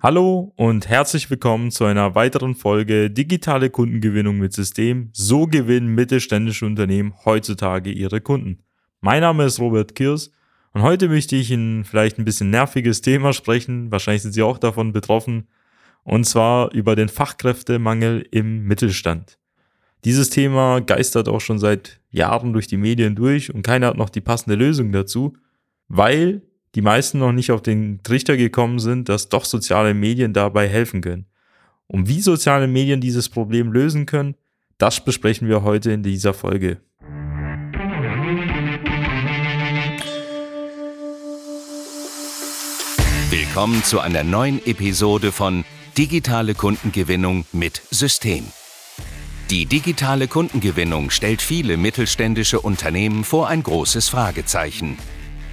Hallo und herzlich willkommen zu einer weiteren Folge Digitale Kundengewinnung mit System. So gewinnen mittelständische Unternehmen heutzutage ihre Kunden. Mein Name ist Robert Kirs und heute möchte ich Ihnen vielleicht ein bisschen nerviges Thema sprechen. Wahrscheinlich sind Sie auch davon betroffen. Und zwar über den Fachkräftemangel im Mittelstand. Dieses Thema geistert auch schon seit Jahren durch die Medien durch und keiner hat noch die passende Lösung dazu, weil die meisten noch nicht auf den Trichter gekommen sind, dass doch soziale Medien dabei helfen können. Und wie soziale Medien dieses Problem lösen können, das besprechen wir heute in dieser Folge. Willkommen zu einer neuen Episode von Digitale Kundengewinnung mit System. Die digitale Kundengewinnung stellt viele mittelständische Unternehmen vor ein großes Fragezeichen.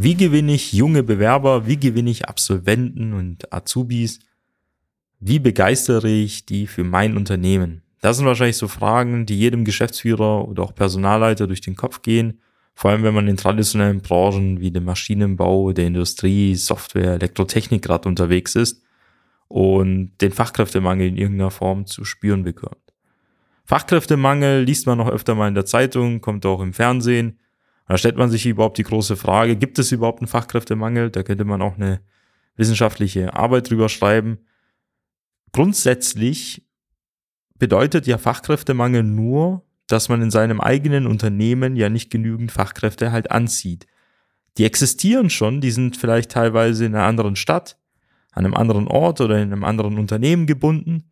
Wie gewinne ich junge Bewerber? Wie gewinne ich Absolventen und Azubis? Wie begeistere ich die für mein Unternehmen? Das sind wahrscheinlich so Fragen, die jedem Geschäftsführer oder auch Personalleiter durch den Kopf gehen. Vor allem, wenn man in traditionellen Branchen wie dem Maschinenbau, der Industrie, Software, Elektrotechnik gerade unterwegs ist und den Fachkräftemangel in irgendeiner Form zu spüren bekommt. Fachkräftemangel liest man noch öfter mal in der Zeitung, kommt auch im Fernsehen. Da stellt man sich überhaupt die große Frage, gibt es überhaupt einen Fachkräftemangel? Da könnte man auch eine wissenschaftliche Arbeit drüber schreiben. Grundsätzlich bedeutet ja Fachkräftemangel nur, dass man in seinem eigenen Unternehmen ja nicht genügend Fachkräfte halt anzieht. Die existieren schon, die sind vielleicht teilweise in einer anderen Stadt, an einem anderen Ort oder in einem anderen Unternehmen gebunden.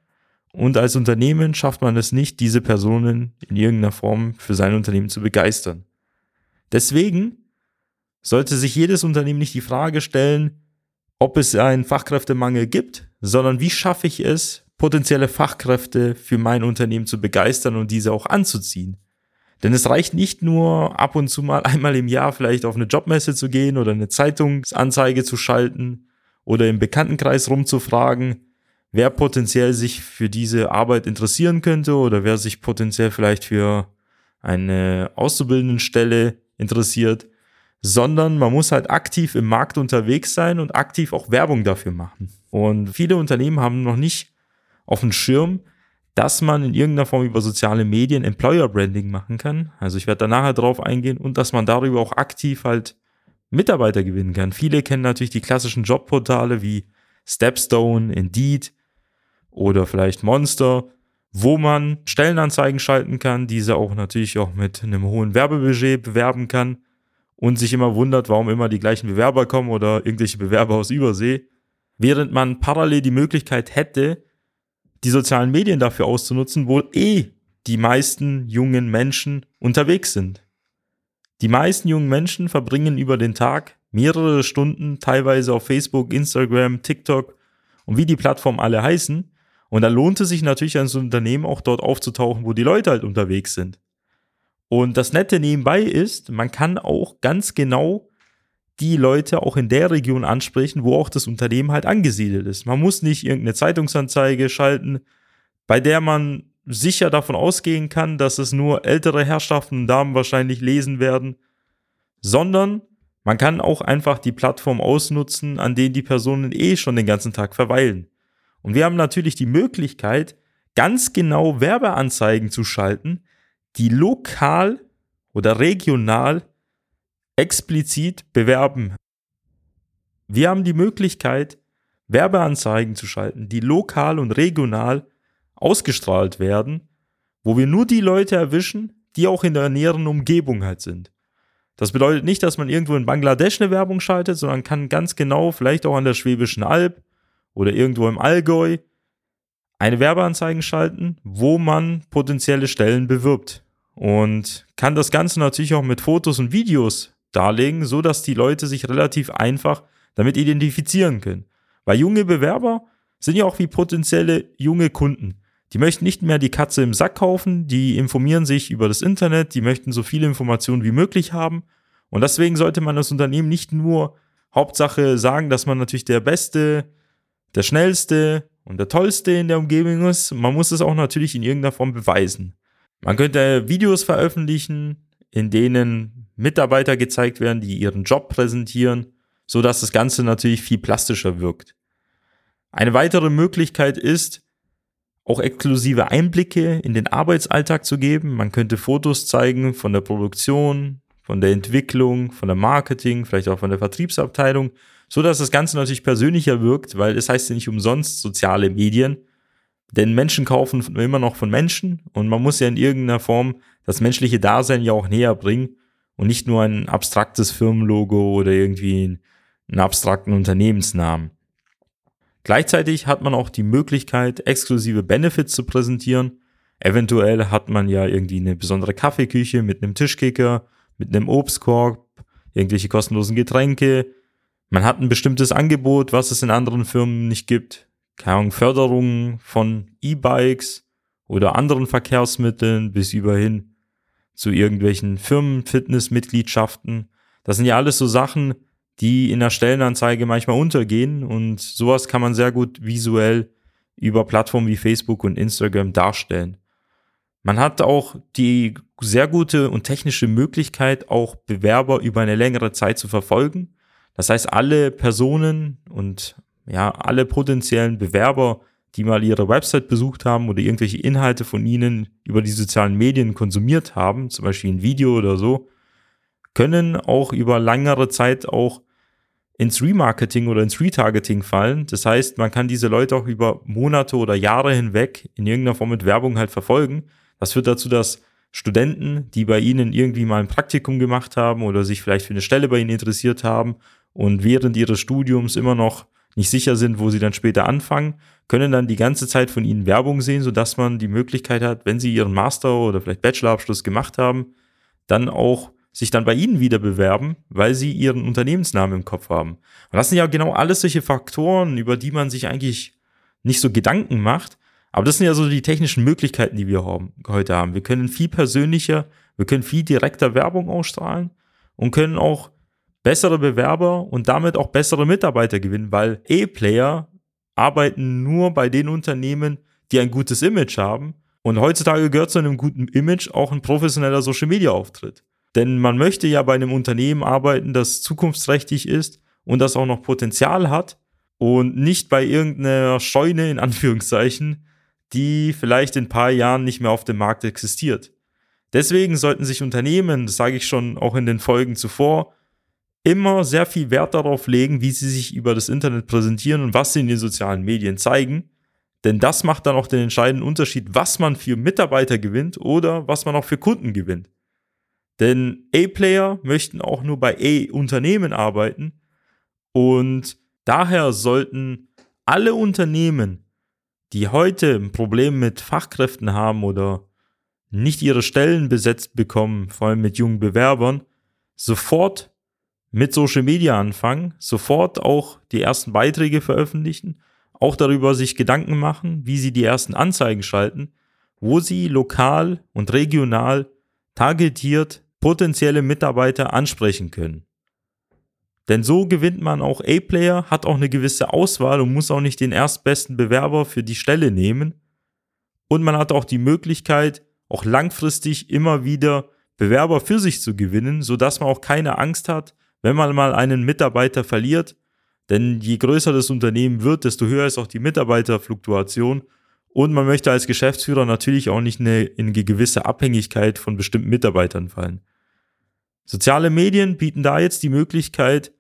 Und als Unternehmen schafft man es nicht, diese Personen in irgendeiner Form für sein Unternehmen zu begeistern. Deswegen sollte sich jedes Unternehmen nicht die Frage stellen, ob es einen Fachkräftemangel gibt, sondern wie schaffe ich es, potenzielle Fachkräfte für mein Unternehmen zu begeistern und diese auch anzuziehen. Denn es reicht nicht nur ab und zu mal einmal im Jahr vielleicht auf eine Jobmesse zu gehen oder eine Zeitungsanzeige zu schalten oder im Bekanntenkreis rumzufragen, wer potenziell sich für diese Arbeit interessieren könnte oder wer sich potenziell vielleicht für eine Auszubildendenstelle interessiert, sondern man muss halt aktiv im Markt unterwegs sein und aktiv auch Werbung dafür machen. Und viele Unternehmen haben noch nicht auf dem Schirm, dass man in irgendeiner Form über soziale Medien Employer Branding machen kann. Also ich werde da nachher drauf eingehen und dass man darüber auch aktiv halt Mitarbeiter gewinnen kann. Viele kennen natürlich die klassischen Jobportale wie Stepstone, Indeed oder vielleicht Monster, wo man Stellenanzeigen schalten kann, diese auch natürlich auch mit einem hohen Werbebudget bewerben kann und sich immer wundert, warum immer die gleichen Bewerber kommen oder irgendwelche Bewerber aus Übersee, während man parallel die Möglichkeit hätte, die sozialen Medien dafür auszunutzen, wo eh die meisten jungen Menschen unterwegs sind. Die meisten jungen Menschen verbringen über den Tag mehrere Stunden teilweise auf Facebook, Instagram, TikTok und wie die Plattformen alle heißen und da lohnt es sich natürlich als Unternehmen auch dort aufzutauchen, wo die Leute halt unterwegs sind. Und das Nette nebenbei ist, man kann auch ganz genau die Leute auch in der Region ansprechen, wo auch das Unternehmen halt angesiedelt ist. Man muss nicht irgendeine Zeitungsanzeige schalten, bei der man sicher davon ausgehen kann, dass es nur ältere Herrschaften und Damen wahrscheinlich lesen werden, sondern man kann auch einfach die Plattform ausnutzen, an denen die Personen eh schon den ganzen Tag verweilen. Und wir haben natürlich die Möglichkeit, ganz genau Werbeanzeigen zu schalten, die lokal oder regional explizit bewerben. Wir haben die Möglichkeit, Werbeanzeigen zu schalten, die lokal und regional ausgestrahlt werden, wo wir nur die Leute erwischen, die auch in der näheren Umgebung halt sind. Das bedeutet nicht, dass man irgendwo in Bangladesch eine Werbung schaltet, sondern kann ganz genau, vielleicht auch an der Schwäbischen Alb oder irgendwo im Allgäu, eine Werbeanzeigen schalten, wo man potenzielle Stellen bewirbt. Und kann das Ganze natürlich auch mit Fotos und Videos darlegen, so dass die Leute sich relativ einfach damit identifizieren können. Weil junge Bewerber sind ja auch wie potenzielle junge Kunden. Die möchten nicht mehr die Katze im Sack kaufen, die informieren sich über das Internet, die möchten so viele Informationen wie möglich haben. Und deswegen sollte man das Unternehmen nicht nur Hauptsache sagen, dass man natürlich der Beste, der Schnellste und der Tollste in der Umgebung ist. Man muss es auch natürlich in irgendeiner Form beweisen. Man könnte Videos veröffentlichen, in denen Mitarbeiter gezeigt werden, die ihren Job präsentieren, so dass das Ganze natürlich viel plastischer wirkt. Eine weitere Möglichkeit ist, auch exklusive Einblicke in den Arbeitsalltag zu geben. Man könnte Fotos zeigen von der Produktion, von der Entwicklung, von der Marketing, vielleicht auch von der Vertriebsabteilung, so dass das Ganze natürlich persönlicher wirkt, weil es heißt ja nicht umsonst soziale Medien, denn Menschen kaufen immer noch von Menschen und man muss ja in irgendeiner Form das menschliche Dasein ja auch näher bringen und nicht nur ein abstraktes Firmenlogo oder irgendwie einen abstrakten Unternehmensnamen. Gleichzeitig hat man auch die Möglichkeit, exklusive Benefits zu präsentieren. Eventuell hat man ja irgendwie eine besondere Kaffeeküche mit einem Tischkicker, mit einem Obstkorb, irgendwelche kostenlosen Getränke. Man hat ein bestimmtes Angebot, was es in anderen Firmen nicht gibt. Keine Ahnung, Förderungen von E-Bikes oder anderen Verkehrsmitteln bis überhin zu irgendwelchen Firmenfitnessmitgliedschaften. Das sind ja alles so Sachen, die in der Stellenanzeige manchmal untergehen und sowas kann man sehr gut visuell über Plattformen wie Facebook und Instagram darstellen. Man hat auch die sehr gute und technische Möglichkeit, auch Bewerber über eine längere Zeit zu verfolgen. Das heißt, alle Personen und ja, alle potenziellen Bewerber, die mal ihre Website besucht haben oder irgendwelche Inhalte von ihnen über die sozialen Medien konsumiert haben, zum Beispiel ein Video oder so, können auch über längere Zeit auch ins Remarketing oder ins Retargeting fallen. Das heißt, man kann diese Leute auch über Monate oder Jahre hinweg in irgendeiner Form mit Werbung halt verfolgen. Das führt dazu, dass Studenten, die bei Ihnen irgendwie mal ein Praktikum gemacht haben oder sich vielleicht für eine Stelle bei Ihnen interessiert haben und während ihres Studiums immer noch nicht sicher sind, wo sie dann später anfangen, können dann die ganze Zeit von Ihnen Werbung sehen, sodass man die Möglichkeit hat, wenn Sie Ihren Master oder vielleicht Bachelorabschluss gemacht haben, dann auch sich dann bei Ihnen wieder bewerben, weil Sie Ihren Unternehmensnamen im Kopf haben. Und das sind ja genau alles solche Faktoren, über die man sich eigentlich nicht so Gedanken macht. Aber das sind ja so die technischen Möglichkeiten, die wir haben, heute haben. Wir können viel persönlicher, wir können viel direkter Werbung ausstrahlen und können auch bessere Bewerber und damit auch bessere Mitarbeiter gewinnen, weil E-Player arbeiten nur bei den Unternehmen, die ein gutes Image haben. Und heutzutage gehört zu einem guten Image auch ein professioneller Social-Media-Auftritt. Denn man möchte ja bei einem Unternehmen arbeiten, das zukunftsträchtig ist und das auch noch Potenzial hat und nicht bei irgendeiner Scheune in Anführungszeichen, die vielleicht in ein paar Jahren nicht mehr auf dem Markt existiert. Deswegen sollten sich Unternehmen, das sage ich schon auch in den Folgen zuvor, immer sehr viel Wert darauf legen, wie sie sich über das Internet präsentieren und was sie in den sozialen Medien zeigen. Denn das macht dann auch den entscheidenden Unterschied, was man für Mitarbeiter gewinnt oder was man auch für Kunden gewinnt. Denn A-Player möchten auch nur bei A-Unternehmen arbeiten und daher sollten alle Unternehmen, die heute ein Problem mit Fachkräften haben oder nicht ihre Stellen besetzt bekommen, vor allem mit jungen Bewerbern, sofort mit Social Media anfangen, sofort auch die ersten Beiträge veröffentlichen, auch darüber sich Gedanken machen, wie sie die ersten Anzeigen schalten, wo sie lokal und regional targetiert potenzielle Mitarbeiter ansprechen können. Denn so gewinnt man auch A-Player, hat auch eine gewisse Auswahl und muss auch nicht den erstbesten Bewerber für die Stelle nehmen. Und man hat auch die Möglichkeit, auch langfristig immer wieder Bewerber für sich zu gewinnen, sodass man auch keine Angst hat, wenn man mal einen Mitarbeiter verliert. Denn je größer das Unternehmen wird, desto höher ist auch die Mitarbeiterfluktuation und man möchte als Geschäftsführer natürlich auch nicht in eine gewisse Abhängigkeit von bestimmten Mitarbeitern fallen. Soziale Medien bieten da jetzt die Möglichkeit,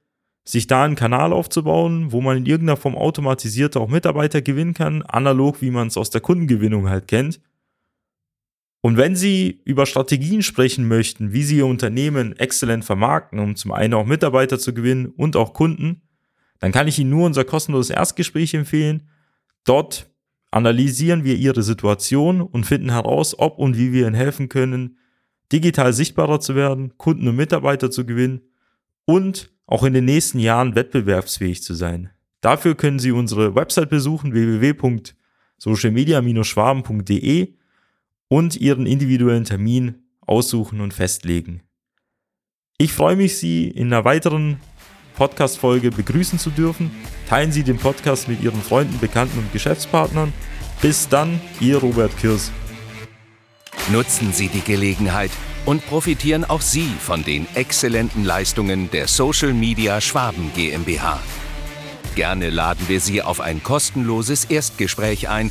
sich da einen Kanal aufzubauen, wo man in irgendeiner Form automatisiert auch Mitarbeiter gewinnen kann, analog wie man es aus der Kundengewinnung halt kennt. Und wenn Sie über Strategien sprechen möchten, wie Sie Ihr Unternehmen exzellent vermarkten, um zum einen auch Mitarbeiter zu gewinnen und auch Kunden, dann kann ich Ihnen nur unser kostenloses Erstgespräch empfehlen. Dort analysieren wir Ihre Situation und finden heraus, ob und wie wir Ihnen helfen können, digital sichtbarer zu werden, Kunden und Mitarbeiter zu gewinnen und auch in den nächsten Jahren wettbewerbsfähig zu sein. Dafür können Sie unsere Website besuchen www.socialmedia-schwaben.de und Ihren individuellen Termin aussuchen und festlegen. Ich freue mich, Sie in einer weiteren Podcast-Folge begrüßen zu dürfen. Teilen Sie den Podcast mit Ihren Freunden, Bekannten und Geschäftspartnern. Bis dann, Ihr Robert Kirs. Nutzen Sie die Gelegenheit und profitieren auch Sie von den exzellenten Leistungen der Social Media Schwaben GmbH. Gerne laden wir Sie auf ein kostenloses Erstgespräch ein,